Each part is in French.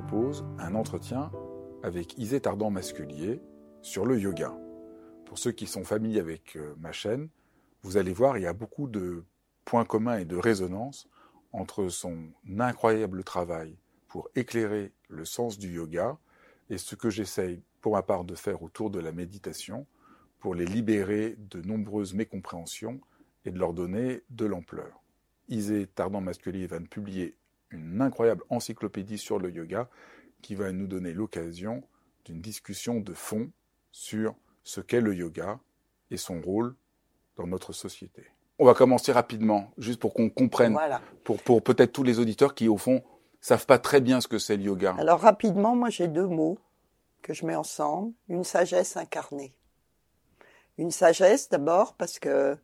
propose un entretien avec Isée Tardant-Masculier sur le yoga. Pour ceux qui sont familiers avec euh, ma chaîne, vous allez voir, il y a beaucoup de points communs et de résonances entre son incroyable travail pour éclairer le sens du yoga et ce que j'essaye pour ma part de faire autour de la méditation pour les libérer de nombreuses mécompréhensions et de leur donner de l'ampleur. Isée Tardant-Masculier va publier une incroyable encyclopédie sur le yoga qui va nous donner l'occasion d'une discussion de fond sur ce qu'est le yoga et son rôle dans notre société. On va commencer rapidement, juste pour qu'on comprenne, pour, pour peut-être tous les auditeurs qui, au fond, savent pas très bien ce que c'est le yoga. Alors rapidement, moi j'ai deux mots que je mets ensemble, une sagesse incarnée. Une sagesse d'abord parce que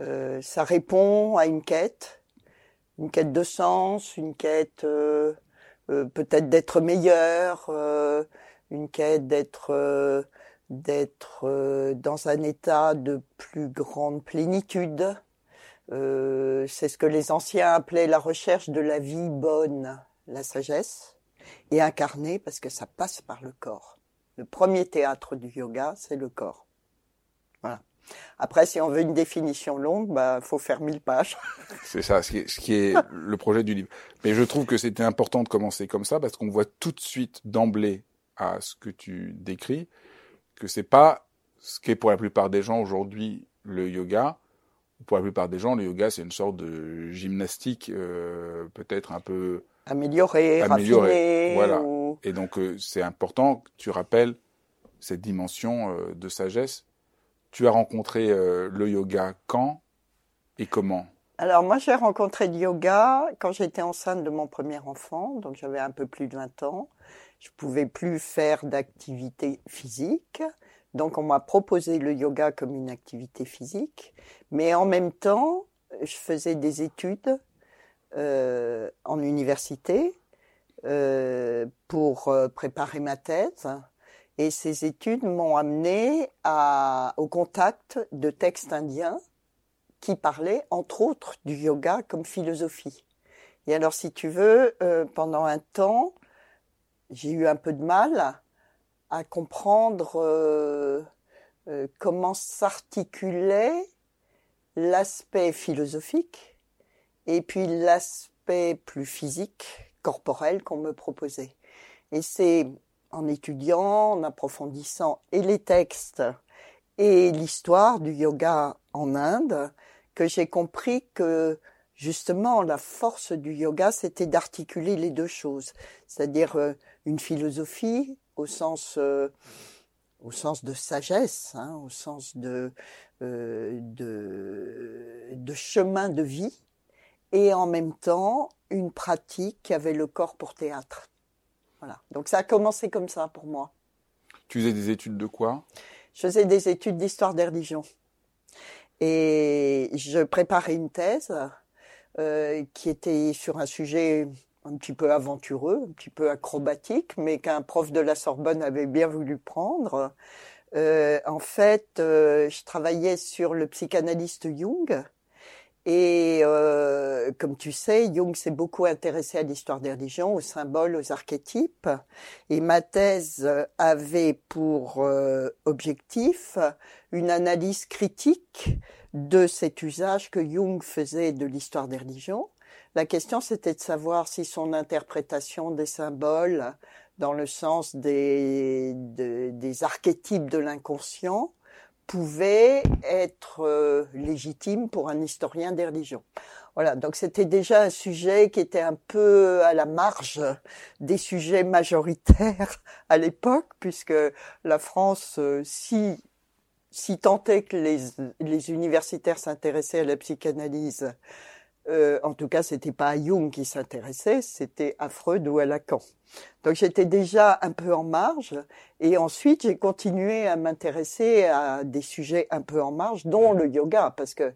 euh, ça répond à une quête, une quête de sens, une quête euh, euh, peut-être d'être meilleur, euh, une quête d'être d'être dans un état de plus grande plénitude. c'est ce que les anciens appelaient la recherche de la vie bonne, la sagesse, et incarnée parce que ça passe par le corps. Le premier théâtre du yoga, c'est le corps. Voilà. Après, si on veut une définition longue, bah, faut faire mille pages. C'est ça, ce qui, est, le projet du livre. Mais je trouve que c'était important de commencer comme ça parce qu'on voit tout de suite d'emblée à ce que tu décris que c'est pas ce qu'est pour la plupart des gens aujourd'hui le yoga. Pour la plupart des gens, le yoga c'est une sorte de gymnastique euh, peut-être un peu améliorée, améliorée. voilà. Et donc euh, c'est important que tu rappelles cette dimension euh, de sagesse tu as rencontré euh, le yoga quand et comment? Alors moi j'ai rencontré le yoga quand j'étais enceinte de mon premier enfant, donc j'avais un peu plus de 20 ans. Je pouvais plus faire d'activité physique, donc on m'a proposé le yoga comme une activité physique, mais en même temps je faisais des études euh, en université euh, pour préparer ma thèse. Et ces études m'ont amené à, au contact de textes indiens qui parlaient, entre autres, du yoga comme philosophie. Et alors, si tu veux, euh, pendant un temps, j'ai eu un peu de mal à comprendre euh, euh, comment s'articulait l'aspect philosophique et puis l'aspect plus physique, corporel qu'on me proposait. Et c'est en étudiant, en approfondissant et les textes et l'histoire du yoga en Inde que j'ai compris que justement la force du yoga c'était d'articuler les deux choses, c'est-à-dire euh, une philosophie au sens euh, au sens de sagesse, hein, au sens euh, de de chemin de vie et en même temps une pratique qui avait le corps pour théâtre. Donc ça a commencé comme ça pour moi. Tu faisais des études de quoi? Je faisais des études d'histoire des religions. Et je préparais une thèse euh, qui était sur un sujet un petit peu aventureux, un petit peu acrobatique, mais qu'un prof de la Sorbonne avait bien voulu prendre. Euh, en fait, euh, je travaillais sur le psychanalyste Jung et euh, comme tu sais, Jung s'est beaucoup intéressé à l'histoire des religions, aux symboles, aux archétypes. Et ma thèse avait pour euh, objectif une analyse critique de cet usage que Jung faisait de l'histoire des religions. La question, c'était de savoir si son interprétation des symboles, dans le sens des, des archétypes de l'inconscient, pouvait être euh, légitime pour un historien des religions. Voilà, donc c'était déjà un sujet qui était un peu à la marge des sujets majoritaires à l'époque, puisque la France, euh, si si tentait que les, les universitaires s'intéressaient à la psychanalyse, euh, en tout cas, c'était pas à Jung qui s'intéressait, c'était à Freud ou à Lacan. Donc j'étais déjà un peu en marge, et ensuite j'ai continué à m'intéresser à des sujets un peu en marge, dont le yoga, parce que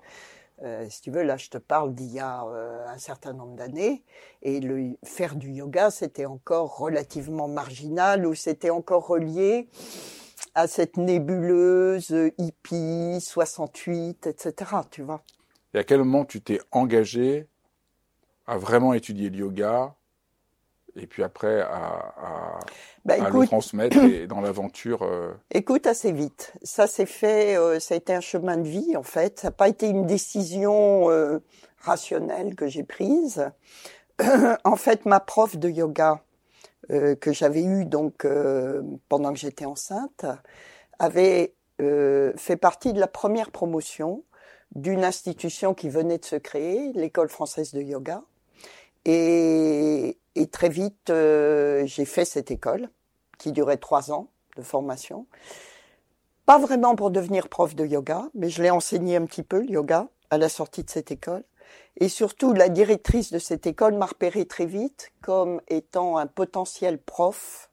euh, si tu veux, là je te parle d'il y a euh, un certain nombre d'années, et le faire du yoga c'était encore relativement marginal ou c'était encore relié à cette nébuleuse hippie 68, etc. Tu vois. Et à quel moment tu t'es engagé à vraiment étudier le yoga et puis après à, à, Bah, à le transmettre et dans l'aventure euh, écoute assez vite. Ça s'est fait, euh, ça a été un chemin de vie en fait. Ça n'a pas été une décision euh, rationnelle que j'ai prise. en fait, ma prof de yoga que j'avais eue donc pendant que j'étais enceinte avait fait partie de la première promotion d'une institution qui venait de se créer, l'école française de yoga. Et, et très vite, euh, j'ai fait cette école qui durait trois ans de formation. Pas vraiment pour devenir prof de yoga, mais je l'ai enseigné un petit peu, le yoga, à la sortie de cette école. Et surtout, la directrice de cette école m'a repéré très vite comme étant un potentiel prof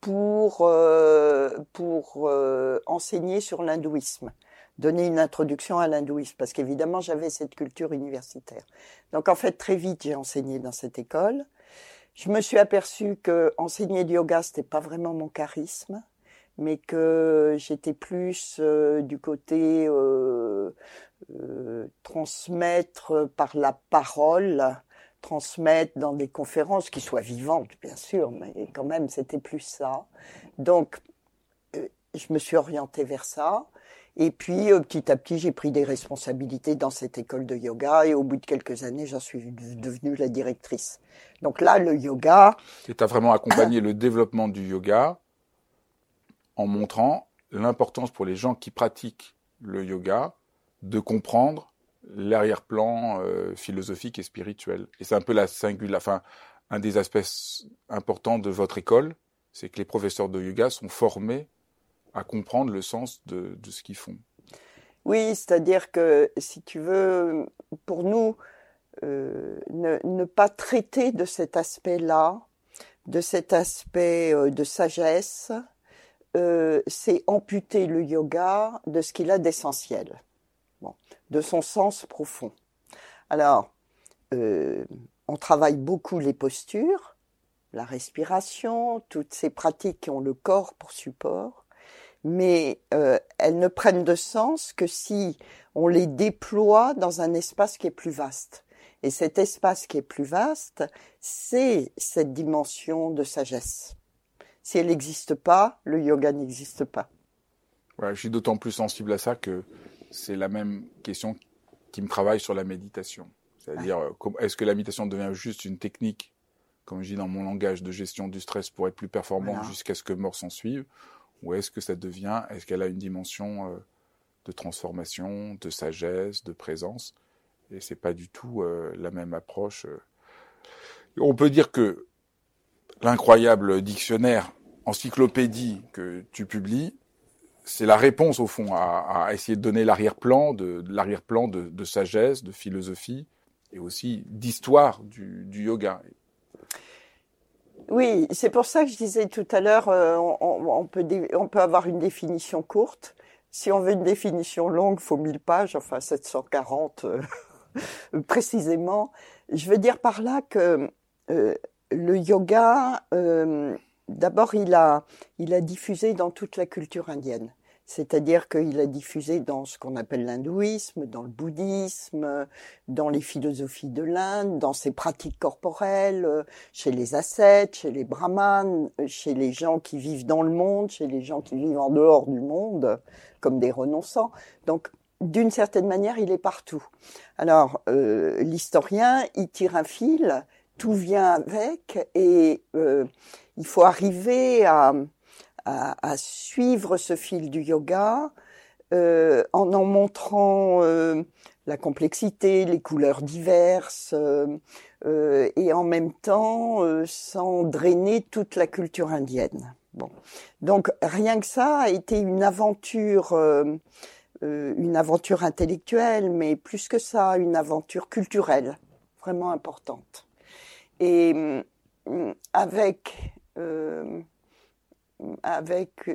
pour, euh, pour euh, enseigner sur l'hindouisme, donner une introduction à l'hindouisme, parce qu'évidemment, j'avais cette culture universitaire. Donc, en fait, très vite, j'ai enseigné dans cette école. Je me suis aperçue que enseigner du yoga, c'était pas vraiment mon charisme, mais que j'étais plus euh, du côté euh, euh, transmettre par la parole, transmettre dans des conférences qui soient vivantes, bien sûr, mais quand même, c'était plus ça. Donc, euh, je me suis orientée vers ça. Et puis, euh, petit à petit, j'ai pris des responsabilités dans cette école de yoga. Et au bout de quelques années, j'en suis devenue la directrice. Donc là, le yoga, et tu as vraiment accompagné le développement du yoga en montrant l'importance pour les gens qui pratiquent le yoga de comprendre l'arrière-plan euh, philosophique et spirituel. Et c'est un peu la singula, enfin, un des aspects importants de votre école, c'est que les professeurs de yoga sont formés à comprendre le sens de, ce qu'ils font. Oui, c'est-à-dire que si tu veux, pour nous, euh, ne, pas traiter de cet aspect-là, de cet aspect euh, de sagesse, euh, c'est amputer le yoga de ce qu'il a d'essentiel, de son sens profond. Alors, on travaille beaucoup les postures, la respiration, toutes ces pratiques qui ont le corps pour support mais euh, elles ne prennent de sens que si on les déploie dans un espace qui est plus vaste. Et cet espace qui est plus vaste, c'est cette dimension de sagesse. Si elle n'existe pas, le yoga n'existe pas. Ouais, je suis d'autant plus sensible à ça que c'est la même question qui me travaille sur la méditation. C'est-à-dire, euh, est-ce que la méditation devient juste une technique, comme je dis dans mon langage, de gestion du stress pour être plus performant Voilà. jusqu'à ce que mort s'en suive Ou est-ce que ça devient, est-ce qu'elle a une dimension euh, de transformation, de sagesse, de présence? Et c'est pas du tout euh, la même approche. euh. On peut dire que l'incroyable dictionnaire, encyclopédie que tu publies, c'est la réponse au fond à, essayer de donner l'arrière-plan de, l'arrière-plan de, sagesse, de philosophie et aussi d'histoire du yoga. Oui, c'est pour ça que je disais tout à l'heure, euh, on, peut, on peut avoir une définition courte. Si on veut une définition longue, faut 1000 pages, enfin 740 euh, précisément. Je veux dire par là que euh, le yoga, euh, d'abord, il a, il a diffusé dans toute la culture indienne. C'est-à-dire qu'il a diffusé dans ce qu'on appelle l'hindouisme, dans le bouddhisme, dans les philosophies de l'Inde, dans ses pratiques corporelles, chez les ascètes, chez les brahmanes, chez les gens qui vivent dans le monde, chez les gens qui vivent en dehors du monde, comme des renonçants. Donc, d'une certaine manière, il est partout. Alors, euh, l'historien, il tire un fil, tout vient avec, et euh, il faut arriver à, à, à suivre ce fil du yoga euh, en en montrant euh, la complexité, les couleurs diverses, euh, et en même temps sans drainer toute la culture indienne. Bon, donc rien que ça a été une aventure, une aventure intellectuelle, mais plus que ça, une aventure culturelle vraiment importante. Et avec avec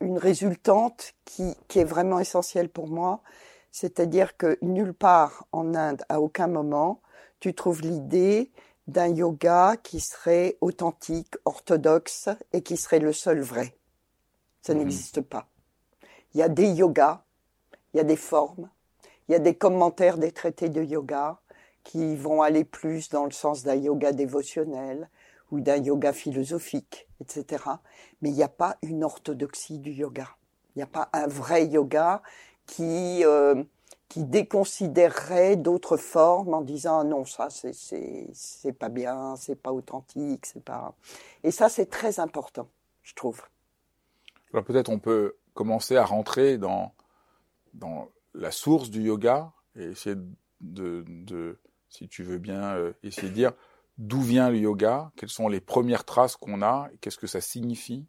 une résultante qui, qui est vraiment essentielle pour moi, c'est-à-dire que nulle part en Inde, à aucun moment, tu trouves l'idée d'un yoga qui serait authentique, orthodoxe et qui serait le seul vrai. Ça mhm. n'existe pas. Il y a des yogas, il y a des formes, il y a des commentaires des traités de yoga qui vont aller plus dans le sens d'un yoga dévotionnel, ou d'un yoga philosophique, etc. Mais il n'y a pas une orthodoxie du yoga. Il n'y a pas un vrai yoga qui euh, qui déconsidérerait d'autres formes en disant ah non ça c'est c'est pas bien, c'est pas authentique, c'est pas. Et ça c'est très important, je trouve. Alors peut-être on peut commencer à rentrer dans dans la source du yoga et essayer de, de si tu veux bien euh, essayer de dire d'où vient le yoga, quelles sont les premières traces qu'on a, qu'est-ce que ça signifie?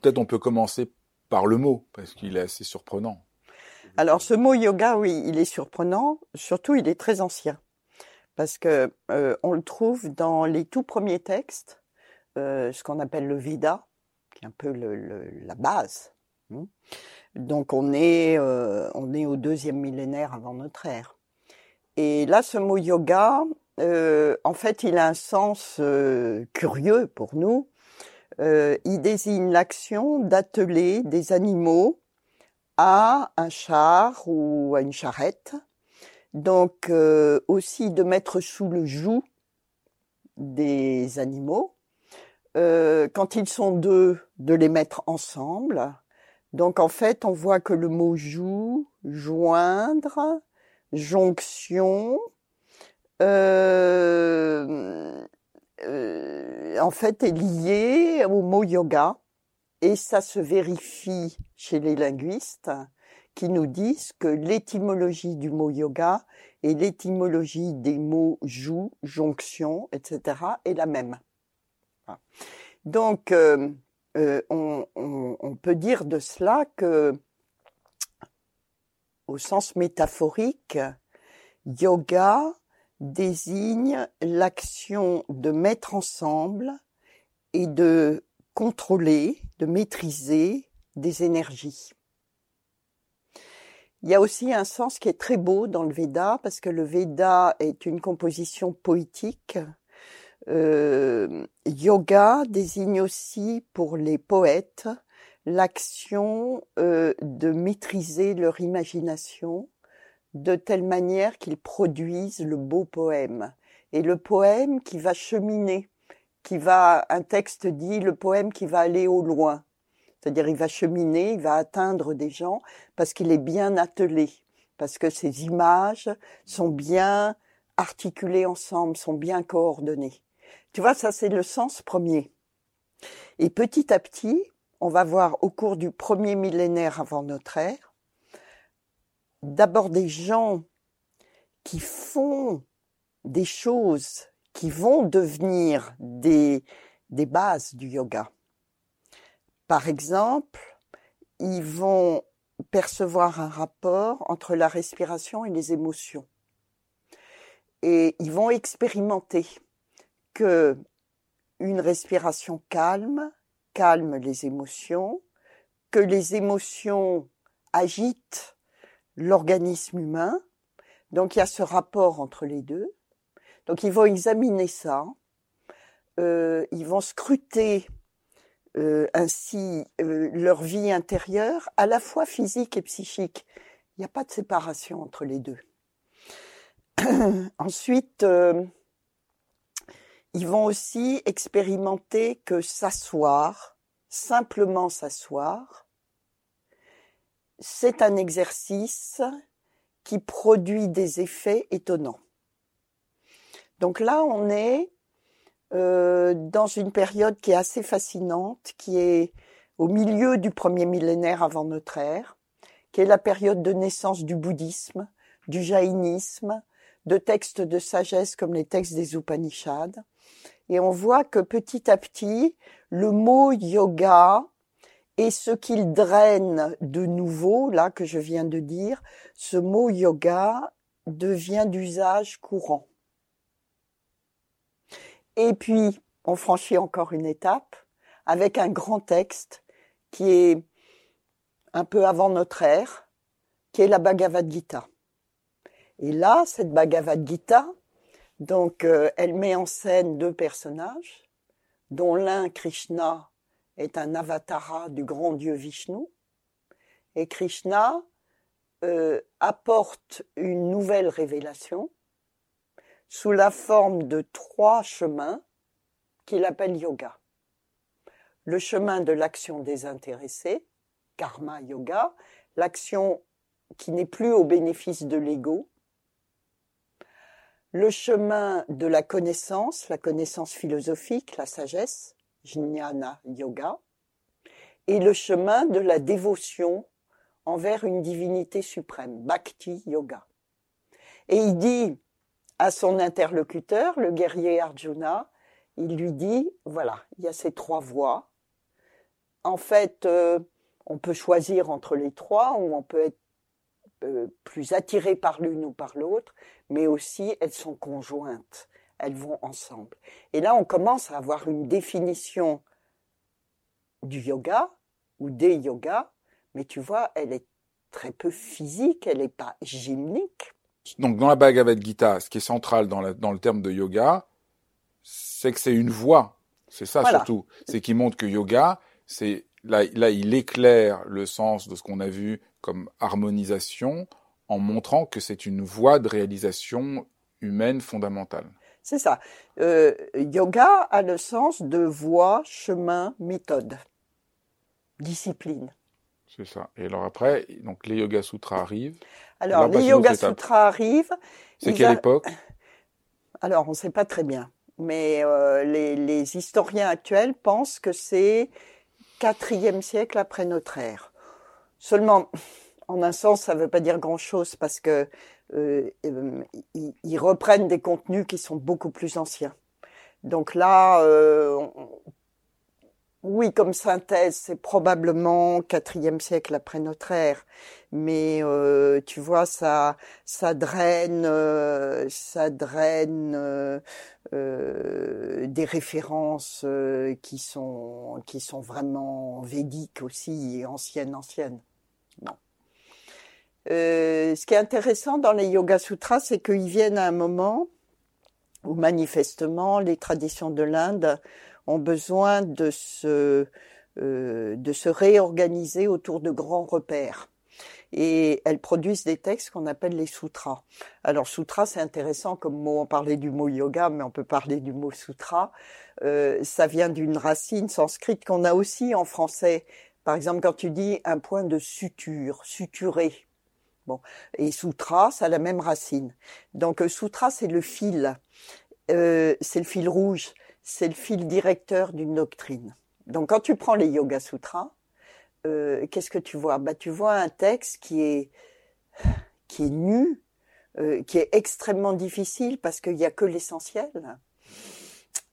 Peut-être on peut commencer par le mot, parce qu'il est assez surprenant. Alors ce mot yoga, oui, il est surprenant, surtout il est très ancien, parce que euh, on le trouve dans les tout premiers textes, euh, ce qu'on appelle le Veda, qui est un peu la base. Hein. Donc on est, euh, on est au deuxième millénaire avant notre ère. Et là, ce mot yoga, euh, en fait, il a un sens euh, curieux pour nous. Euh, il désigne l'action d'atteler des animaux à un char ou à une charrette. Donc aussi de mettre sous le joug des animaux. quand ils sont deux, de les mettre ensemble. Donc en fait, on voit que le mot joug, joindre, jonction, euh, euh, en fait est lié au mot yoga et ça se vérifie chez les linguistes qui nous disent que l'étymologie du mot yoga et l'étymologie des mots joue, jonction, etc. est la même. Donc, euh, on, peut dire de cela que, au sens métaphorique, yoga désigne l'action de mettre ensemble et de contrôler, de maîtriser des énergies. Il y a aussi un sens qui est très beau dans le Veda, parce que le Veda est une composition poétique. Euh, yoga désigne aussi pour les poètes l'action euh, de maîtriser leur imagination, de telle manière qu'ils produisent le beau poème. Et le poème qui va cheminer, qui va, un texte dit, le poème qui va aller au loin. C'est-à-dire, il va cheminer, il va atteindre des gens parce qu'il est bien attelé, parce que ces images sont bien articulées ensemble, sont bien coordonnées. Tu vois, ça c'est le sens premier. Et petit à petit, on va voir au cours du premier millénaire avant notre ère, d'abord des gens qui font des choses qui vont devenir des, bases du yoga. Par exemple, ils vont percevoir un rapport entre la respiration et les émotions. Et ils vont expérimenter que une respiration calme calme les émotions, que les émotions agitent l'organisme humain. Donc il y a ce rapport entre les deux. Donc ils vont examiner ça. Euh, ils vont scruter euh, ainsi euh, leur vie intérieure, à la fois physique et psychique. Il n'y a pas de séparation entre les deux. Ensuite, ils vont aussi expérimenter que s'asseoir, simplement s'asseoir, c'est un exercice qui produit des effets étonnants. Donc là, on est euh, dans une période qui est assez fascinante, qui est au milieu du premier millénaire avant notre ère, qui est la période de naissance du bouddhisme, du jaïnisme, de textes de sagesse comme les textes des Upanishads. Et on voit que petit à petit, le mot yoga et ce qu'il draine de nouveau, là que je viens de dire, ce mot yoga devient d'usage courant. Et puis, on franchit encore une étape avec un grand texte qui est un peu avant notre ère, qui est la Bhagavad Gita. Et là, cette Bhagavad Gita, donc, euh, elle met en scène deux personnages, dont l'un, Krishna, est un avatara du grand dieu Vishnu, et Krishna euh, apporte une nouvelle révélation sous la forme de trois chemins qu'il appelle yoga. Le chemin de l'action désintéressée, karma yoga, l'action qui n'est plus au bénéfice de l'ego, le chemin de la connaissance, la connaissance philosophique, la sagesse, jnana yoga, et le chemin de la dévotion envers une divinité suprême, bhakti yoga. Et il dit à son interlocuteur, le guerrier Arjuna, il lui dit, voilà, il y a ces trois voies. En fait, euh, on peut choisir entre les trois ou on peut être euh, plus attiré par l'une ou par l'autre, mais aussi elles sont conjointes, elles vont ensemble. Et là, on commence à avoir une définition du yoga ou des yogas, mais tu vois, elle est très peu physique, elle n'est pas gymnique. Donc dans la Bhagavad Gita, ce qui est central dans, dans le terme de yoga, c'est que c'est une voie. C'est ça surtout. C'est qu'il montre que yoga, c'est là, là, il éclaire le sens de ce qu'on a vu comme harmonisation en montrant que c'est une voie de réalisation humaine fondamentale. C'est ça. Euh, yoga a le sens de voie, chemin, méthode, discipline. C'est ça. Et alors après, donc les Yoga Sutras arrivent. Alors, les Yoga Sutras arrivent. C'est quelle époque? Alors, on ne sait pas très bien. Mais euh, les, les, historiens actuels pensent que c'est quatrième siècle après notre ère. Seulement, en un sens, ça ne veut pas dire grand-chose parce que euh, euh, ils, reprennent des contenus qui sont beaucoup plus anciens. Donc là, euh, oui, comme synthèse, c'est probablement quatrième siècle après notre ère, mais euh, tu vois, ça, ça draine, euh, ça draine euh, des références qui sont qui sont vraiment védiques aussi et anciennes, anciennes. Non. ce qui est intéressant dans les Yoga Sutras, c'est qu'ils viennent à un moment où manifestement les traditions de l'Inde ont besoin de se, euh, de se réorganiser autour de grands repères. Et elles produisent des textes qu'on appelle les sutras. Alors sutra, c'est intéressant comme mot. On parlait du mot yoga, mais on peut parler du mot sutra. Euh, ça vient d'une racine sanscrite qu'on a aussi en français. Par exemple, quand tu dis un point de suture, suturé. Bon, et sutra, ça a la même racine. Donc sutra, c'est le fil, euh, c'est le fil rouge c'est le fil directeur d'une doctrine. Donc quand tu prends les Yoga Sutras, euh, qu'est-ce que tu vois? Bah, Tu vois un texte qui est, qui est nu, euh, qui est extrêmement difficile parce qu'il n'y a que l'essentiel.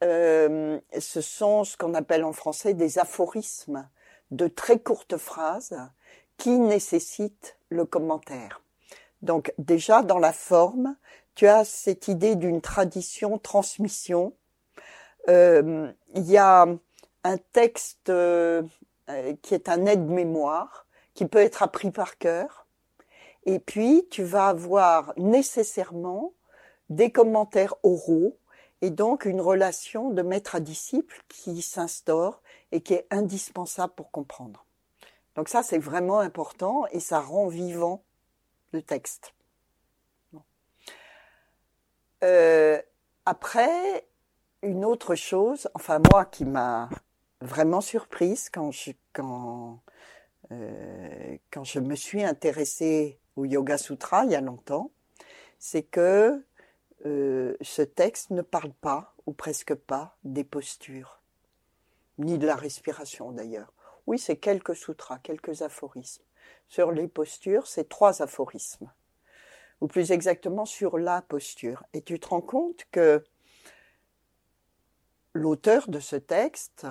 Euh, ce sont ce qu'on appelle en français des aphorismes, de très courtes phrases qui nécessitent le commentaire. Donc déjà dans la forme, tu as cette idée d'une tradition, transmission, euh, il y a un texte euh, qui est un aide-mémoire, qui peut être appris par cœur. Et puis, tu vas avoir nécessairement des commentaires oraux et donc une relation de maître à disciple qui s'instaure et qui est indispensable pour comprendre. Donc ça, c'est vraiment important et ça rend vivant le texte. Euh, après, une autre chose, enfin moi qui m'a vraiment surprise quand je, quand, euh, quand je me suis intéressée au Yoga Sutra il y a longtemps, c'est que euh, ce texte ne parle pas, ou presque pas, des postures, ni de la respiration d'ailleurs. Oui, c'est quelques sutras, quelques aphorismes, sur les postures, c'est trois aphorismes, ou plus exactement sur la posture. Et tu te rends compte que l'auteur de ce texte,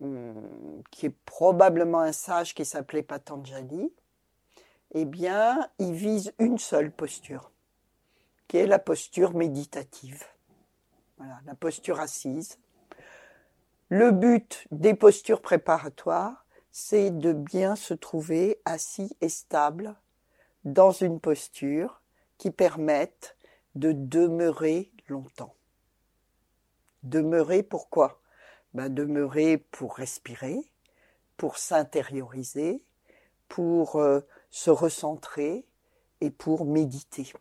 hmm, qui est probablement un sage qui s'appelait Patanjali, eh bien, il vise une seule posture, qui est la posture méditative. Voilà, la posture assise. Le but des postures préparatoires, c'est de bien se trouver assis et stable dans une posture qui permette de demeurer longtemps. Demeurer pourquoi ben Demeurer pour respirer, pour s'intérioriser, pour euh, se recentrer et pour méditer.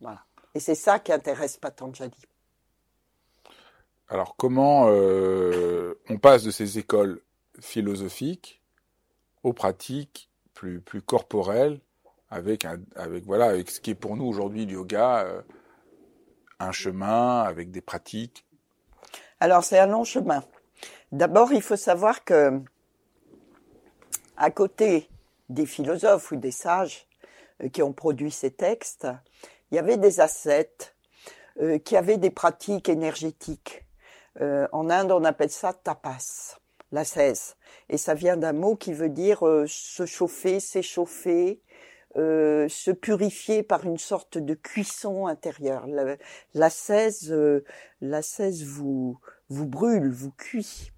Voilà. Et c'est ça qui intéresse Patanjali. Alors comment euh, on passe de ces écoles philosophiques aux pratiques plus, corporelles avec, voilà, avec ce qui est pour nous aujourd'hui le yoga, euh, un chemin avec des pratiques? Alors c'est un long chemin. D'abord, il faut savoir que à côté des philosophes ou des sages euh, qui ont produit ces textes, il y avait des ascètes qui avaient des pratiques énergétiques. Euh, en Inde, on appelle ça tapas, l'ascèse. Et ça vient d'un mot qui veut dire se chauffer, s'échauffer, se purifier par une sorte de cuisson intérieure. L'ascèse, l'ascèse vous, vous brûle, vous cuit.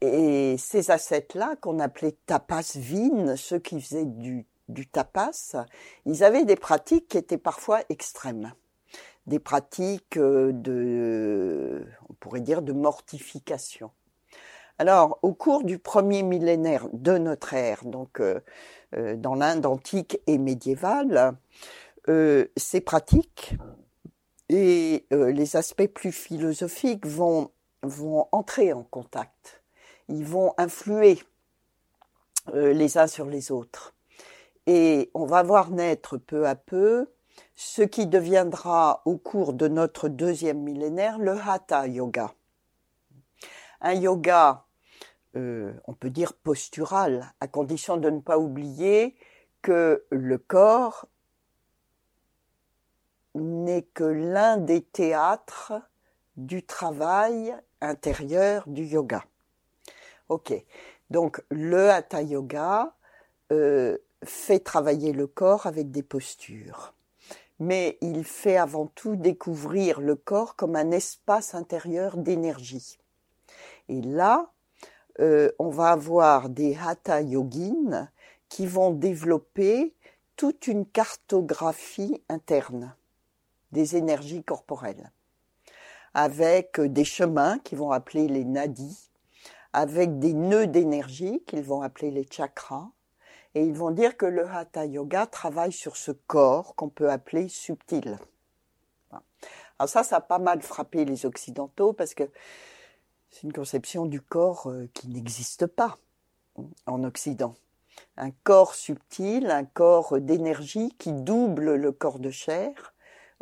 Et ces ascètes-là, qu'on appelait tapas vines, ceux qui faisaient du, du tapas, ils avaient des pratiques qui étaient parfois extrêmes. Des pratiques euh, de, on pourrait dire, de mortification. Alors, au cours du premier millénaire de notre ère, donc euh, euh, dans l'Inde antique et médiévale, ces pratiques et les aspects plus philosophiques vont, vont entrer en contact ils vont influer euh, les uns sur les autres. Et on va voir naître peu à peu ce qui deviendra au cours de notre deuxième millénaire le Hatha Yoga. Un yoga, euh, on peut dire postural, à condition de ne pas oublier que le corps n'est que l'un des théâtres du travail intérieur du yoga. Ok. Donc le hatha yoga euh, fait travailler le corps avec des postures, mais il fait avant tout découvrir le corps comme un espace intérieur d'énergie. Et là, euh, on va avoir des hatha yogines qui vont développer toute une cartographie interne des énergies corporelles, avec des chemins qui vont appeler les nadis, avec des nœuds d'énergie qu'ils vont appeler les chakras. Et ils vont dire que le Hatha Yoga travaille sur ce corps qu'on peut appeler subtil. Alors ça, ça a pas mal frappé les Occidentaux parce que c'est une conception du corps euh, qui n'existe pas en Occident. Un corps subtil, un corps d'énergie qui double le corps de chair,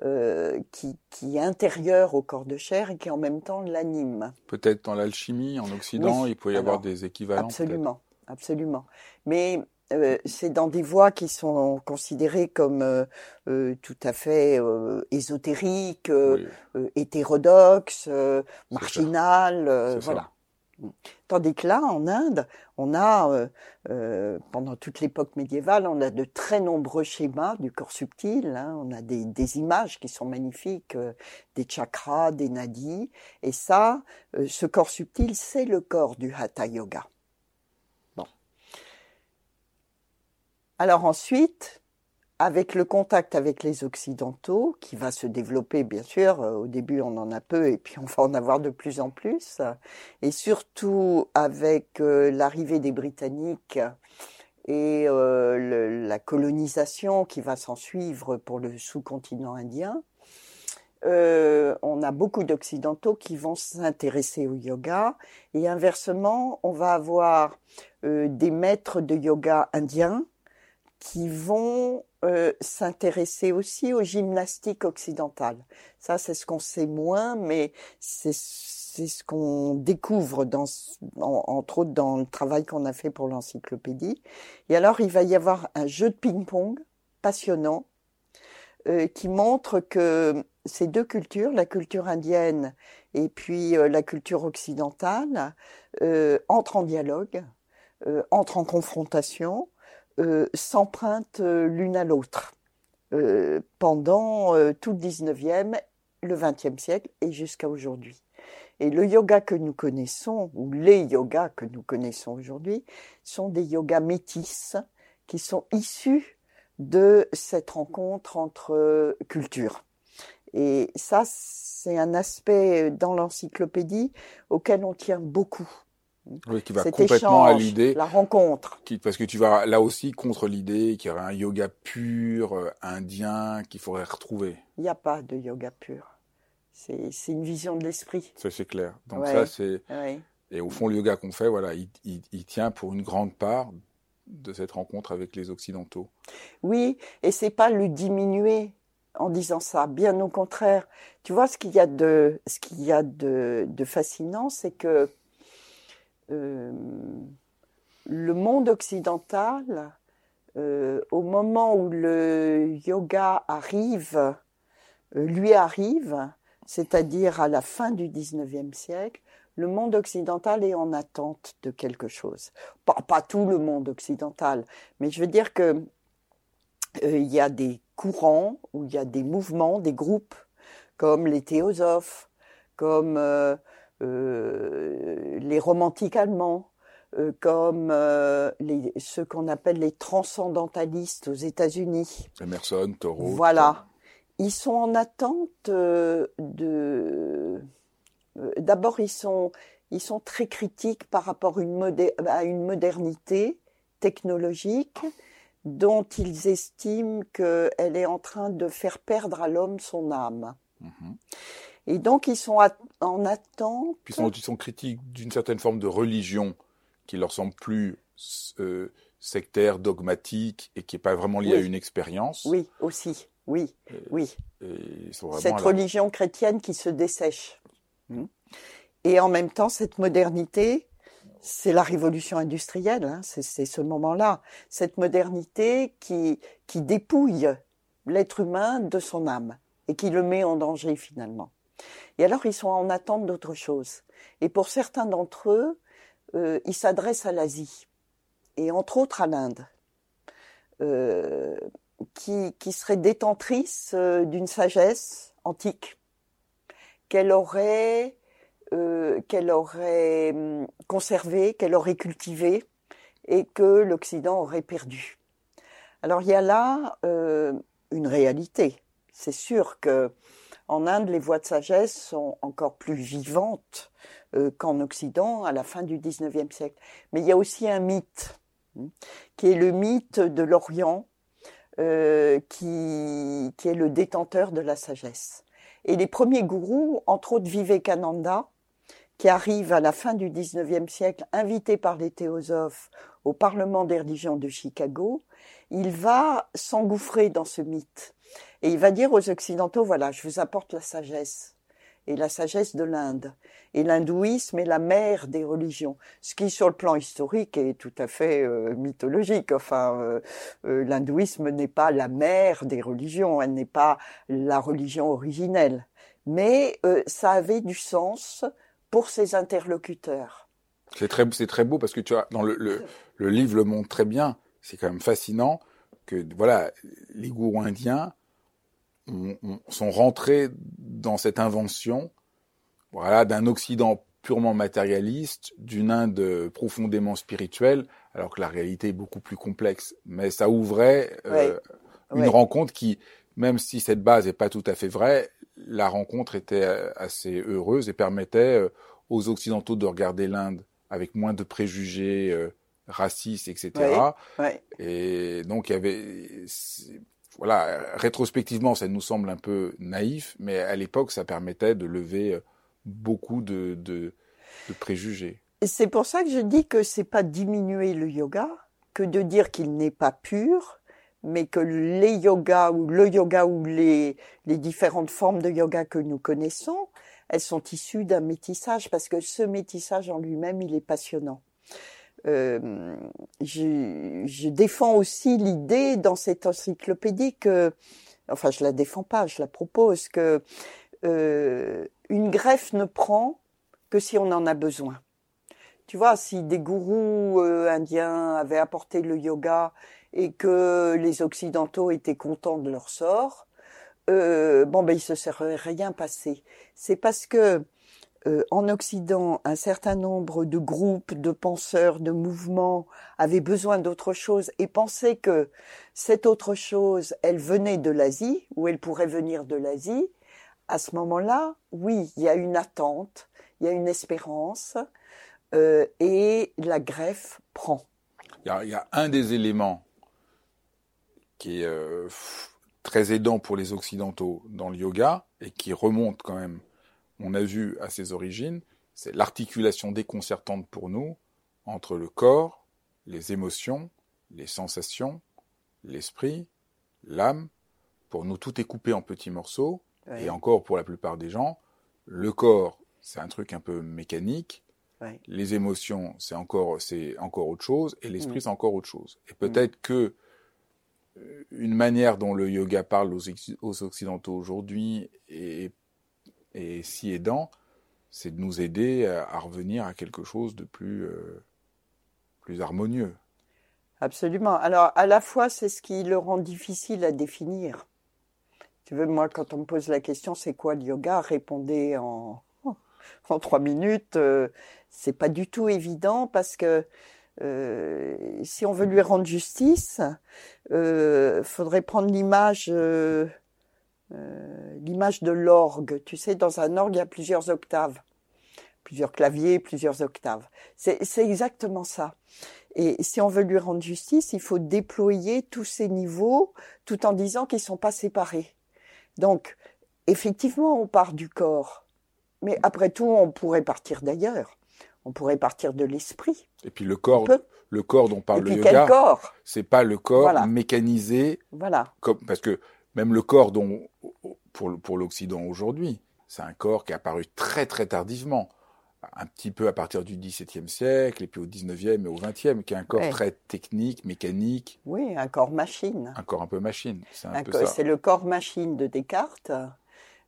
euh, qui, qui, est intérieur au corps de chair et qui en même temps l'anime. Peut-être dans l'alchimie, en Occident, il peut y avoir des équivalents. Absolument, absolument. Mais euh, c'est dans des voies qui sont considérées comme euh, tout à fait ésotériques, hétérodoxes, marginales, voilà. Tandis que là, en Inde, on a, euh, euh, pendant toute l'époque médiévale, on a de très nombreux schémas du corps subtil. Hein. on a des, images qui sont magnifiques, euh, des chakras, des nadis. Et ça, ce corps subtil, c'est le corps du Hatha Yoga. Alors ensuite, avec le contact avec les Occidentaux, qui va se développer bien sûr, euh, au début on en a peu et puis on va en avoir de plus en plus, et surtout avec euh, l'arrivée des Britanniques et euh, la colonisation qui va s'en suivre pour le sous-continent indien, on a beaucoup d'Occidentaux qui vont s'intéresser au yoga et inversement, on va avoir des maîtres de yoga indiens qui vont euh, s'intéresser aussi aux gymnastiques occidentales. Ça, c'est ce qu'on sait moins, mais c'est ce qu'on découvre dans, entre autres dans le travail qu'on a fait pour l'encyclopédie. Et alors, il va y avoir un jeu de ping-pong passionnant euh, qui montre que ces deux cultures, la culture indienne et puis euh, la culture occidentale, euh, entrent en dialogue, euh, entrent en confrontation, euh, s'empruntent euh, l'une à l'autre euh, pendant euh, tout le 19e, le 20e siècle et jusqu'à aujourd'hui. Et le yoga que nous connaissons, ou les yogas que nous connaissons aujourd'hui, sont des yogas métis qui sont issus de cette rencontre entre cultures. Et ça, c'est un aspect dans l'encyclopédie auquel on tient beaucoup. Oui, qui va Cet complètement à l'idée. La rencontre. Qui, parce que tu vas là aussi contre l'idée qu'il y aurait un yoga pur, euh, indien, qu'il faudrait retrouver. Il n'y a pas de yoga pur. C'est c'est une vision de l'esprit. Ça, c'est clair. Donc Ouais. ça, c'est... Et au fond, le yoga qu'on fait, voilà, il, il- il tient pour une grande part de cette rencontre avec les Occidentaux. Oui, et c'est pas le diminuer en disant ça, bien au contraire. Tu vois, ce qu'il y a de, ce qu'il y a de, de fascinant, c'est que euh, le monde occidental, euh, au moment où le yoga arrive, euh, lui arrive, c'est-à-dire à la fin du 19e siècle, le monde occidental est en attente de quelque chose. Pas, tout le monde occidental, mais je veux dire que il y a des courants où il y a des mouvements, des groupes comme les théosophes, comme les romantiques allemands, euh, comme euh, les, ceux qu'on appelle les transcendantalistes aux États-Unis. Emerson, Thoreau. Voilà. Ils sont en attente euh, de. euh, D'abord, ils sont, ils sont très critiques par rapport une à une modernité technologique dont ils estiment qu'elle est en train de faire perdre à l'homme son âme. Mhm. Et donc, ils sont en attente. Puis ils sont, ils sont critiques d'une certaine forme de religion qui leur semble plus euh, sectaire, dogmatique et qui n'est pas vraiment liée Oui. à une expérience. Oui, aussi. Oui, Et- oui. Et cette religion chrétienne qui se dessèche. Et en même temps, cette modernité, c'est la révolution industrielle, hein, c'est c'est ce moment-là. Cette modernité qui, qui dépouille l'être humain de son âme et qui le met en danger finalement. Et alors, ils sont en attente d'autre chose. Et pour certains d'entre eux, euh, ils s'adressent à l'Asie, et entre autres à l'Inde, euh, qui, serait détentrice euh, d'une sagesse antique qu'elle aurait, qu'elle aurait hum, conservée, qu'elle aurait cultivée, et que l'Occident aurait perdue. Alors il y a là une réalité. C'est sûr que en Inde, les voies de sagesse sont encore plus vivantes euh, qu'en Occident à la fin du XIXe siècle. Mais il y a aussi un mythe, hein, qui est le mythe de l'Orient, euh, qui, qui est le détenteur de la sagesse. Et les premiers gourous, entre autres Vivekananda, qui arrive à la fin du XIXe siècle, invité par les théosophes au Parlement des religions de Chicago, il va s'engouffrer dans ce mythe. Et il va dire aux Occidentaux, voilà, je vous apporte la sagesse, et la sagesse de l'Inde. Et l'hindouisme est la mère des religions, ce qui, sur le plan historique, est tout à fait euh, mythologique. Enfin, euh, euh, l'hindouisme n'est pas la mère des religions, elle n'est pas la religion originelle. Mais euh, ça avait du sens pour ses interlocuteurs. C'est très, beau parce que tu vois, dans le, le, le livre le montre très bien. C'est quand même fascinant que voilà, les gourous indiens ont- ont- sont rentrés dans cette invention, voilà, d'un Occident purement matérialiste, d'une Inde profondément spirituelle, alors que la réalité est beaucoup plus complexe. Mais ça ouvrait euh, une Ouais. rencontre qui, même si cette base n'est pas tout à fait vraie, la rencontre était euh, assez heureuse et permettait euh, aux Occidentaux de regarder l'Inde avec moins de préjugés euh, racistes, etc. Ouais. Et donc il y avait, voilà, rétrospectivement, ça nous semble un peu naïf, mais à l'époque, ça permettait de lever euh, beaucoup de, de, de préjugés. C'est pour ça que je dis que c'est pas diminuer le yoga, que de dire qu'il n'est pas pur, mais que les yogas ou le yoga ou les différentes formes de yoga que nous connaissons, elles sont issues d'un métissage parce que ce métissage en lui-même, il est passionnant. Euh, je, je, défends aussi l'idée dans cette encyclopédie que, enfin, je la défends pas, je la propose que euh, une greffe ne prend que si on en a besoin. Tu vois, si des gourous euh, indiens avaient apporté le yoga et que les occidentaux étaient contents de leur sort, euh, bon ben il se serait rien passé. C'est parce que euh, en Occident, un certain nombre de groupes, de penseurs, de mouvements avaient besoin d'autre chose et pensaient que cette autre chose, elle venait de l'Asie ou elle pourrait venir de l'Asie. À ce moment-là, oui, il y a une attente, il y a une espérance euh, et la greffe prend. Il y, a, un des éléments qui est euh, très aidant pour les Occidentaux dans le yoga et qui remonte quand même on a vu à ses origines, c'est l'articulation déconcertante pour nous entre le corps, les émotions, les sensations, l'esprit, l'âme. Pour nous, tout est coupé en petits morceaux. Et encore, pour la plupart des gens, le corps, c'est un truc un peu mécanique. Les émotions, c'est encore, c'est encore autre chose. Et l'esprit, mm. c'est encore autre chose. Et peut-être que euh, une manière dont le yoga parle aux, aux Occidentaux aujourd'hui est et si aidant, c'est de nous aider à, revenir à quelque chose de plus, euh, plus harmonieux. Absolument. Alors, à la fois, c'est ce qui le rend difficile à définir. Tu veux, moi, quand on me pose la question, c'est quoi le yoga Répondez en, trois minutes. Euh, c'est pas du tout évident parce que euh, si on veut lui rendre justice, euh, faudrait prendre l'image euh, euh, l'image de l'orgue. Tu sais, dans un orgue, il y a plusieurs octaves, plusieurs claviers, plusieurs octaves. C'est exactement ça. Et si on veut lui rendre justice, il faut déployer tous ces niveaux tout en disant qu'ils sont pas séparés. Donc, effectivement, on part du corps. Mais après tout, on pourrait partir d'ailleurs. On pourrait partir de l'esprit. Et puis le corps, le corps dont parle le yoga, c'est pas le corps mécanisé. Voilà. Comme, parce que même le corps dont, pour, pour l'Occident aujourd'hui, c'est un corps qui est apparu très très tardivement, un petit peu à partir du XVIIe siècle, et puis au XIXe et au XXe, qui est un corps très technique, mécanique. Oui, un corps machine. Un corps un peu machine, c'est un, C'est le corps machine de Descartes.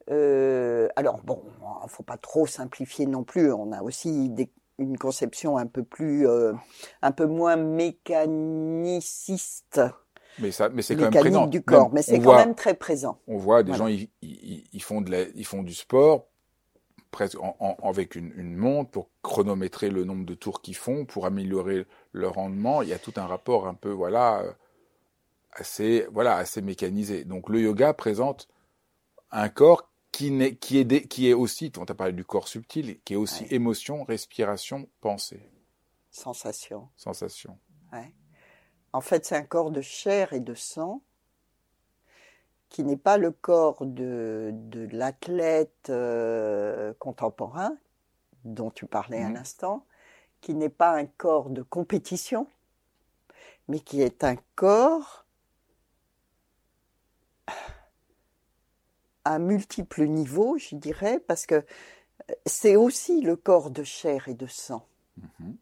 Euh, alors bon, il faut pas trop simplifier non plus. On a aussi des, une conception un peu plus, euh, un peu moins mécaniciste mais, ça, mais c'est quand même présent. du corps, mais c'est quand même très présent. On voit des gens, ils, ils, font de la, ils font du sport presque en, avec une, une, montre pour chronométrer le nombre de tours qu'ils font, pour améliorer leur rendement. Il y a tout un rapport un peu, voilà, assez, voilà, assez mécanisé. Donc le yoga présente un corps qui, n'est, qui, est, qui est aussi, on t'a parlé du corps subtil, qui est aussi émotion, respiration, pensée. Sensation. Sensation. Ouais. En fait, c'est un corps de chair et de sang qui n'est pas le corps de, l'athlète euh, contemporain dont tu parlais un mmh. instant, qui n'est pas un corps de compétition, mais qui est un corps à multiples niveaux, je dirais, parce que c'est aussi le corps de chair et de sang. Mmh.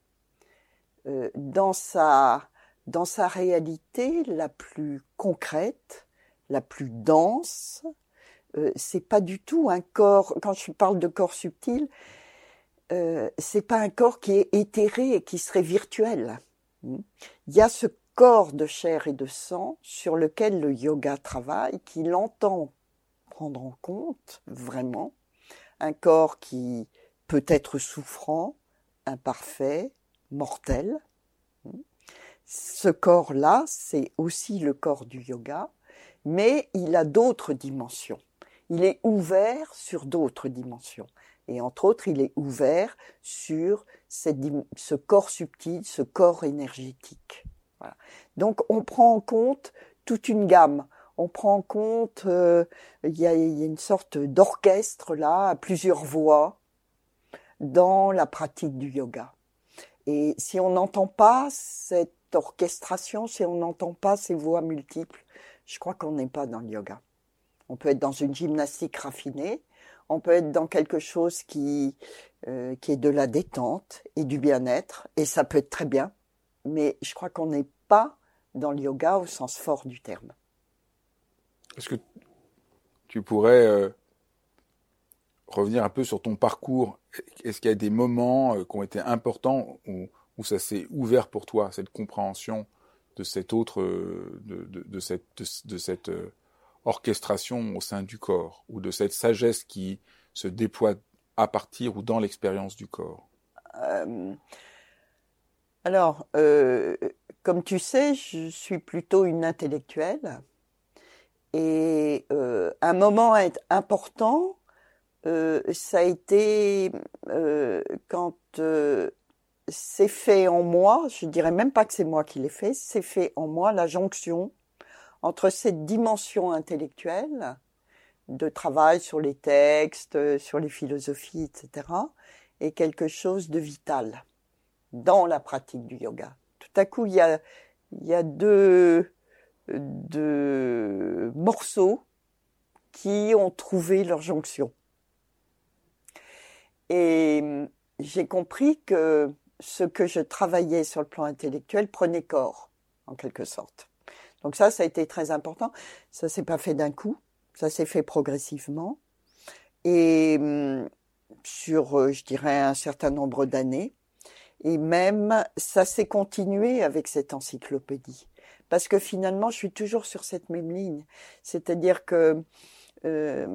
Euh, dans sa dans sa réalité la plus concrète, la plus dense. Euh, c'est pas du tout un corps. Quand je parle de corps subtil, euh, c'est pas un corps qui est éthéré et qui serait virtuel. Il y a ce corps de chair et de sang sur lequel le yoga travaille, qui l'entend prendre en compte vraiment, un corps qui peut être souffrant, imparfait, mortel, ce corps-là, c'est aussi le corps du yoga, mais il a d'autres dimensions. Il est ouvert sur d'autres dimensions. Et entre autres, il est ouvert sur ce corps subtil, ce corps énergétique. Donc on prend en compte toute une gamme. On prend en compte, euh, il, y a, y a une sorte d'orchestre là, à plusieurs voix, dans la pratique du yoga. Et si on n'entend pas cette orchestration, si on n'entend pas ces voix multiples, je crois qu'on n'est pas dans le yoga. On peut être dans une gymnastique raffinée, on peut être dans quelque chose qui, euh, qui est de la détente et du bien-être, et ça peut être très bien, mais je crois qu'on n'est pas dans le yoga au sens fort du terme. Est-ce que tu pourrais euh, revenir un peu sur ton parcours? Est-ce qu'il y a des moments euh, qui ont été importants où, où ça s'est ouvert pour toi, cette compréhension de cette autre, de, de, cette, de, cette orchestration au sein du corps, ou de cette sagesse qui se déploie à partir ou dans l'expérience du corps? Euh, Alors, euh, comme tu sais, je suis plutôt une intellectuelle. Et euh, un moment important, euh, ça a été euh, quand euh, c'est fait en moi, je dirais même pas que c'est moi qui l'ai fait, c'est fait en moi la jonction entre cette dimension intellectuelle de travail sur les textes, sur les philosophies, etc., et quelque chose de vital dans la pratique du yoga. Tout à coup, il y a, il y a deux, deux morceaux qui ont trouvé leur jonction. Et j'ai compris que ce que je travaillais sur le plan intellectuel prenait corps, en quelque sorte. Donc ça, ça a été très important. Ça s'est pas fait d'un coup, ça s'est fait progressivement et hum, sur, euh, je dirais, un certain nombre d'années. Et même, ça s'est continué avec cette encyclopédie. Parce que finalement, je suis toujours sur cette même ligne. C'est-à-dire que euh,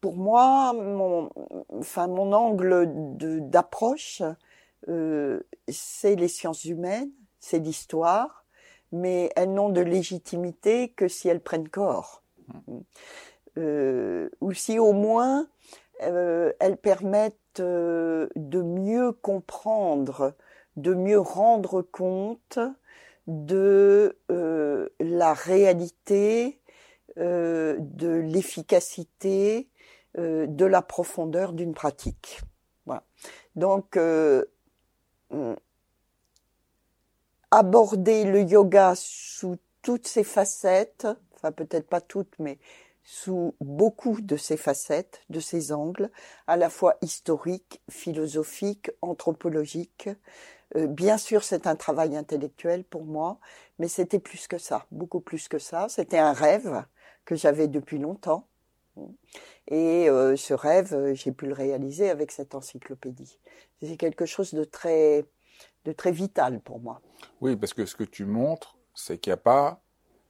pour moi, mon, enfin, mon angle d'approche, euh, c'est les sciences humaines, c'est l'histoire, mais elles n'ont de légitimité que si elles prennent corps. Euh, ou si au moins euh, elles permettent euh, de mieux comprendre, de mieux rendre compte de euh, la réalité, euh, de l'efficacité, euh, de la profondeur d'une pratique. Voilà. Donc, aborder le yoga sous toutes ses facettes, enfin peut-être pas toutes, mais sous beaucoup de ses facettes, de ses angles, à la fois historiques, philosophiques, anthropologiques. Euh, bien sûr, c'est un travail intellectuel pour moi, mais c'était plus que ça, beaucoup plus que ça. C'était un rêve que j'avais depuis longtemps. Et euh, ce rêve, j'ai pu le réaliser avec cette encyclopédie. C'est quelque chose de très de très vital pour moi. Oui, parce que ce que tu montres, c'est qu'il n'y a pas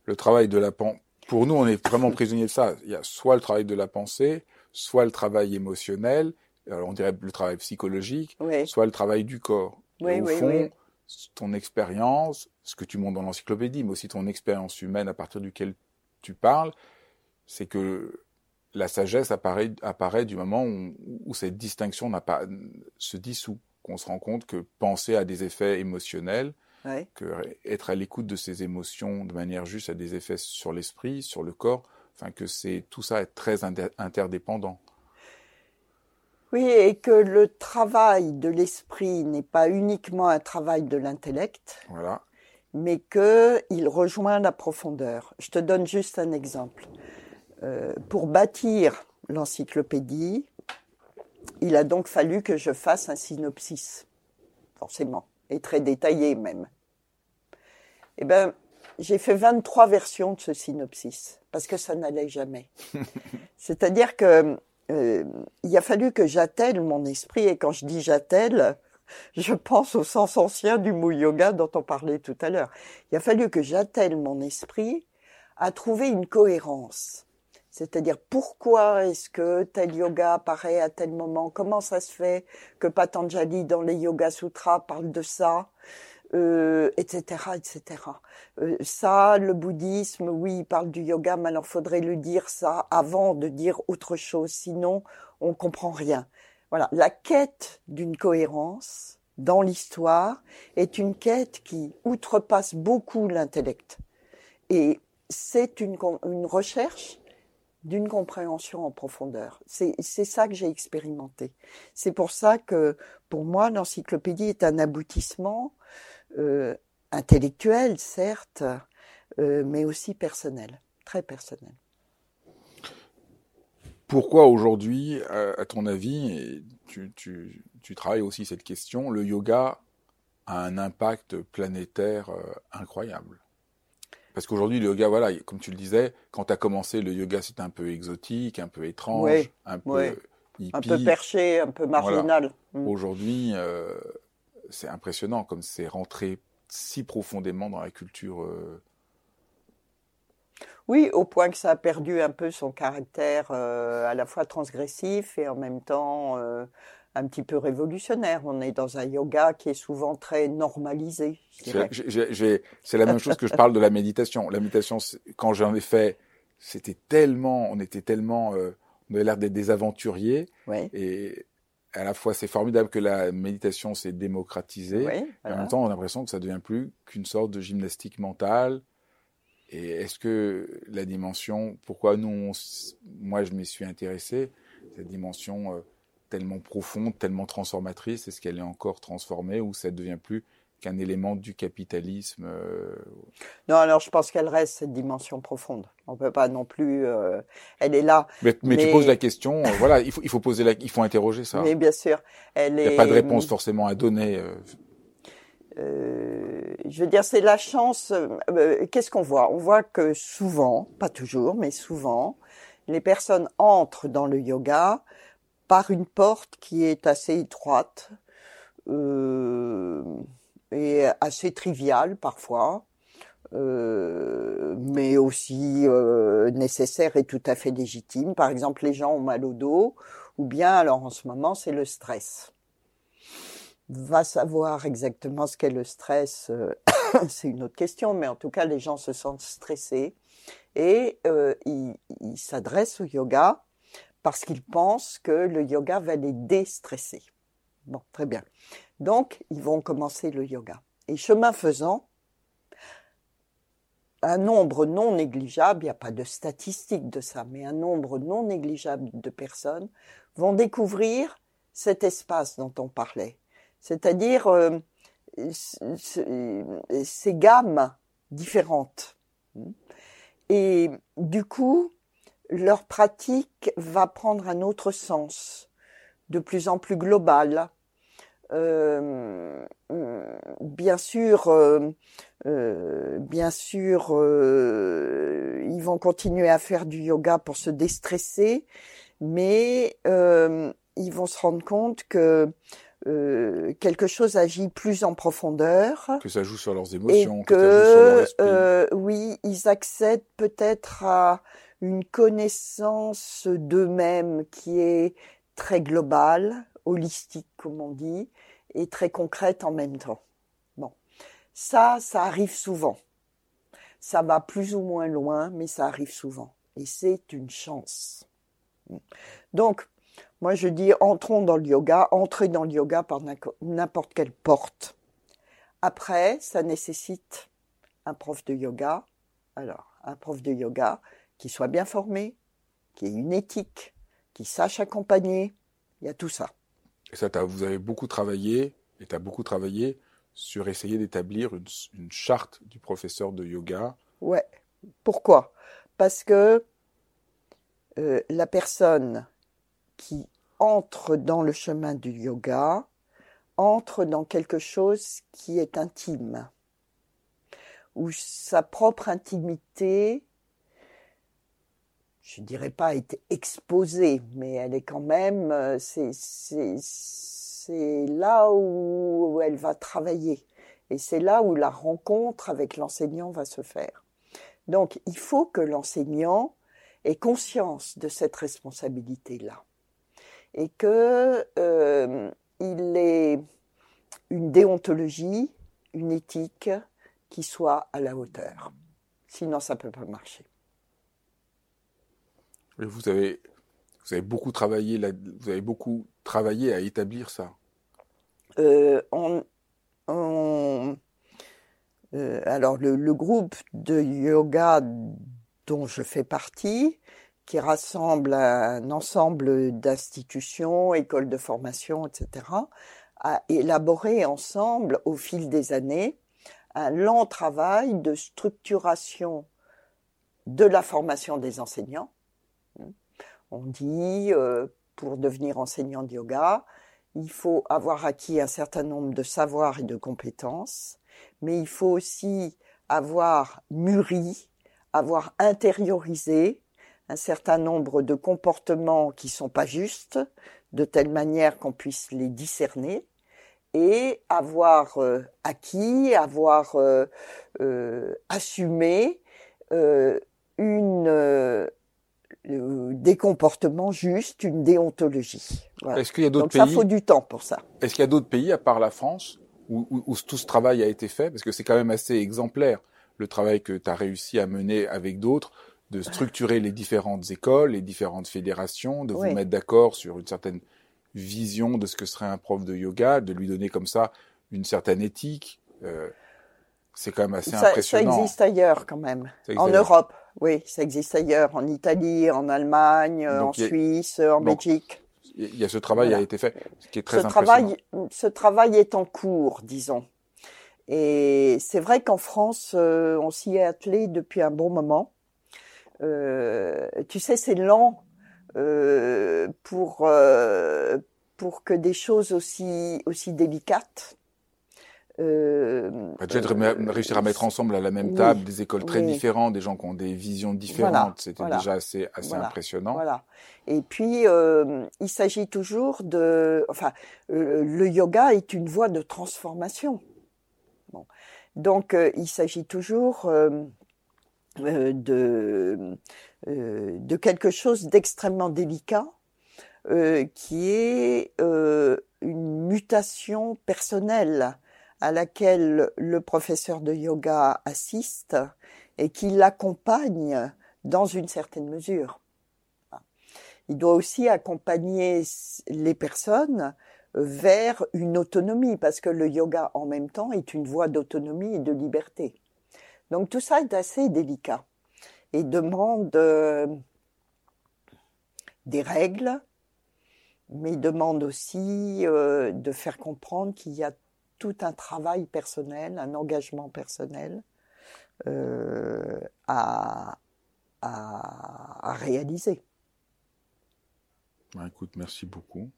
le travail de la pensée. Pour nous, on est vraiment prisonnier de ça. Il y a soit le travail de la pensée, soit le travail émotionnel, alors on dirait le travail psychologique, Oui. soit le travail du corps. Oui, au oui, fond, ton expérience, ce que tu montres dans l'encyclopédie, mais aussi ton expérience humaine à partir duquel tu parles, c'est que la sagesse apparaît, apparaît du moment où, où cette distinction n'a pas, se dissout, qu'on se rend compte que penser a des effets émotionnels, Ouais. que être à l'écoute de ces émotions de manière juste a des effets sur l'esprit, sur le corps, enfin que c'est tout ça est très inter- interdépendant. Oui, et que le travail de l'esprit n'est pas uniquement un travail de l'intellect, Voilà. mais que il rejoint la profondeur. Je te donne juste un exemple. Euh, pour bâtir l'encyclopédie, il a donc fallu que je fasse un synopsis, forcément, et très détaillé même. Eh ben, j'ai fait 23 versions de ce synopsis, parce que ça n'allait jamais. C'est-à-dire que euh, il a fallu que j'attelle mon esprit, et quand je dis j'attelle, je pense au sens ancien du mot yoga dont on parlait tout à l'heure. Il a fallu que j'attelle mon esprit à trouver une cohérence. C'est-à-dire pourquoi est-ce que tel yoga apparaît à tel moment? Comment ça se fait que Patanjali dans les Yoga Sutras parle de ça? Euh, etc., etc. Euh, ça, le bouddhisme, oui, il parle du yoga, mais alors faudrait le dire ça avant de dire autre chose, sinon on comprend rien. Voilà, la quête d'une cohérence dans l'histoire est une quête qui outrepasse beaucoup l'intellect. Et c'est une, une recherche d'une compréhension en profondeur. C'est ça que j'ai expérimenté. C'est pour ça que, pour moi, l'encyclopédie est un aboutissement euh, intellectuel, certes, euh, mais aussi personnel, très personnel. Pourquoi aujourd'hui, à, ton avis, et tu, tu, tu, travailles aussi cette question, le yoga a un impact planétaire euh, incroyable? Parce qu'aujourd'hui, le yoga, voilà, comme tu le disais, quand tu as commencé, le yoga c'était un peu exotique, un peu étrange, un peu hippie. Un peu perché, un peu marginal. Mm. Aujourd'hui, euh, c'est impressionnant comme c'est rentré si profondément dans la culture. Euh, oui, au point que ça a perdu un peu son caractère euh, à la fois transgressif et en même temps un petit peu révolutionnaire. On est dans un yoga qui est souvent très normalisé. C'est la même chose que je parle de la méditation. La méditation, quand j'en ai fait, c'était tellement, on était tellement, euh, on avait l'air d'être des aventuriers. Et à la fois, c'est formidable que la méditation s'est démocratisée. Et en même temps, on a l'impression que ça devient plus qu'une sorte de gymnastique mentale et est-ce que la dimension, pourquoi nous, moi je m'y suis intéressé, cette dimension euh, tellement profonde, tellement transformatrice, est-ce qu'elle est encore transformée ou ça ne devient plus qu'un élément du capitalisme euh, Non, alors je pense qu'elle reste cette dimension profonde. On peut pas non plus. Euh, elle est là. Mais, mais, tu poses la question. voilà, il faut, il faut poser la, il faut interroger ça. Mais bien sûr, elle est. Il n'y a pas de réponse forcément à donner. Euh, je veux dire, c'est la chance. Euh, euh, qu'est-ce qu'on voit? On voit que souvent, pas toujours, mais souvent, les personnes entrent dans le yoga par une porte qui est assez étroite et assez triviale parfois, mais aussi nécessaire et tout à fait légitime. Par exemple, les gens ont mal au dos, ou bien alors en ce moment c'est le stress va savoir exactement ce qu'est le stress, euh, c'est une autre question, mais en tout cas, les gens se sentent stressés et euh, ils s'adressent au yoga parce qu'ils pensent que le yoga va les déstresser. Bon, très bien. Donc, ils vont commencer le yoga. Et chemin faisant, un nombre non négligeable, il n'y a pas de statistiques de ça, mais un nombre non négligeable de personnes vont découvrir cet espace dont on parlait, c'est-à-dire euh, ces gammes différentes. Et du coup, leur pratique va prendre un autre sens, de plus en plus global. Euh, bien sûr, euh, bien sûr, ils vont continuer à faire du yoga pour se déstresser, mais ils vont se rendre compte que euh, quelque chose agit plus en profondeur. Que ça joue sur leurs émotions, que, ça joue sur leur. Euh, oui, ils accèdent peut-être à une connaissance d'eux-mêmes qui est très globale, holistique comme on dit, et très concrète en même temps. Bon, ça, ça arrive souvent. Ça va plus ou moins loin, mais ça arrive souvent. Et c'est une chance. Donc, moi, je dis entrons dans le yoga, entrez dans le yoga par n'importe quelle porte. Après, ça nécessite un prof de yoga. Alors, un prof de yoga qui soit bien formé, qui ait une éthique, qui sache accompagner. Il y a tout ça. Et ça, vous avez beaucoup travaillé, et tu as beaucoup travaillé sur essayer d'établir une, charte du professeur de yoga. Ouais. Pourquoi? Parce que euh, la personne qui entre dans le chemin du yoga, entre dans quelque chose qui est intime, où sa propre intimité, je dirais pas été exposée, mais elle est quand même, euh, c'est, là où elle va travailler. Et c'est là où la rencontre avec l'enseignant va se faire. Donc, il faut que l'enseignant ait conscience de cette responsabilité-là et que euh, il est une déontologie, une éthique qui soit à la hauteur. Sinon, ça peut pas marcher. Vous avez, beaucoup travaillé, vous avez beaucoup travaillé à établir ça. Euh, euh, alors le, le, groupe de yoga dont je fais partie qui rassemble un ensemble d'institutions, écoles de formation, etc., a élaboré ensemble, au fil des années, un lent travail de structuration de la formation des enseignants. On dit, euh, pour devenir enseignant de yoga, il faut avoir acquis un certain nombre de savoirs et de compétences, mais il faut aussi avoir mûri, avoir intériorisé un certain nombre de comportements qui sont pas justes, de telle manière qu'on puisse les discerner, et avoir euh, acquis, avoir euh, assumé une des comportements justes, une déontologie. Est-ce qu'il y a d'autres pays Ça faut du temps pour ça. Est-ce qu'il y a d'autres pays à part la France où, où, tout ce travail a été fait? Parce que c'est quand même assez exemplaire le travail que tu as réussi à mener avec d'autres, de structurer les différentes écoles, les différentes fédérations, de vous mettre d'accord sur une certaine vision de ce que serait un prof de yoga, de lui donner comme ça une certaine éthique. Euh, c'est quand même assez impressionnant. Ça existe ailleurs quand même. En Europe, oui, ça existe ailleurs. En Italie, en Allemagne, en Suisse, en Belgique. Il y a ce travail qui a été fait, ce qui est très ce Travail, ce travail est en cours, disons. Et c'est vrai qu'en France, euh, on s'y est attelé depuis un bon moment. Euh, tu sais, c'est lent euh, pour euh, pour que des choses aussi aussi délicates. Euh, déjà de réussir à mettre ensemble à la même table des écoles très différentes, des gens qui ont des visions différentes, c'était déjà assez assez impressionnant. Voilà. Et puis euh, il s'agit toujours de, enfin, le yoga est une voie de transformation. Bon. Donc il s'agit toujours de euh, de quelque chose d'extrêmement délicat, euh, qui est euh, une mutation personnelle à laquelle le professeur de yoga assiste et qui l'accompagne dans une certaine mesure. Il doit aussi accompagner les personnes vers une autonomie, parce que le yoga en même temps est une voie d'autonomie et de liberté. Donc tout ça est assez délicat et demande euh, des règles, mais demande aussi euh, de faire comprendre qu'il y a tout un travail personnel, un engagement personnel euh, à, à, réaliser. Ben, écoute, merci beaucoup.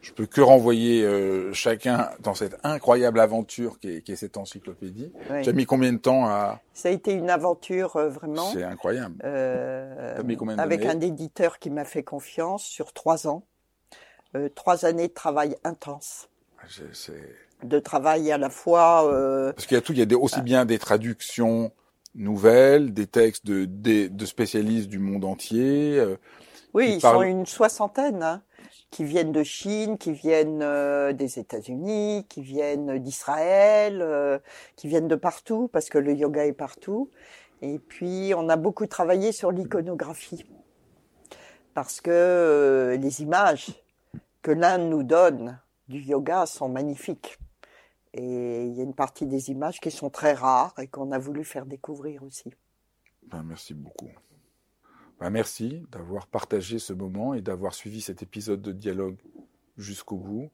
Je peux que renvoyer euh, chacun dans cette incroyable aventure qui est, cette encyclopédie. Tu as mis combien de temps à Ça a été une aventure euh, vraiment. C'est incroyable. Euh, mis combien avec un éditeur qui m'a fait confiance sur trois ans, trois années de travail intense. Ah, de travail à la fois. Euh, Parce qu'il y a tout, il y a des, aussi ah. bien des traductions nouvelles, des textes de, de, de spécialistes du monde entier. oui, ils sont une soixantaine. Hein qui viennent de Chine, qui viennent euh, des États-Unis, qui viennent d'Israël, euh, qui viennent de partout parce que le yoga est partout. Et puis on a beaucoup travaillé sur l'iconographie parce que euh, les images que l'Inde nous donne du yoga sont magnifiques. Et il y a une partie des images qui sont très rares et qu'on a voulu faire découvrir aussi. Ben, merci beaucoup. Bah, merci d'avoir partagé ce moment et d'avoir suivi cet épisode de dialogue jusqu'au bout.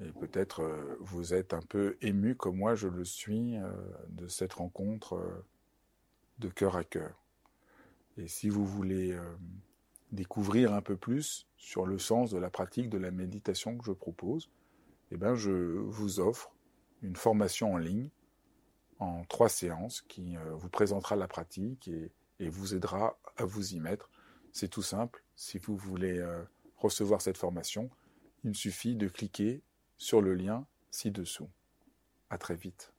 Et peut-être euh, vous êtes un peu ému comme moi je le suis euh, de cette rencontre euh, de cœur à cœur. Et si vous voulez découvrir un peu plus sur le sens de la pratique de la méditation que je propose, eh ben je vous offre une formation en ligne en trois séances qui vous présentera la pratique et et vous aidera à vous y mettre. C'est tout simple. Si vous voulez euh, recevoir cette formation, il suffit de cliquer sur le lien ci-dessous. À très vite.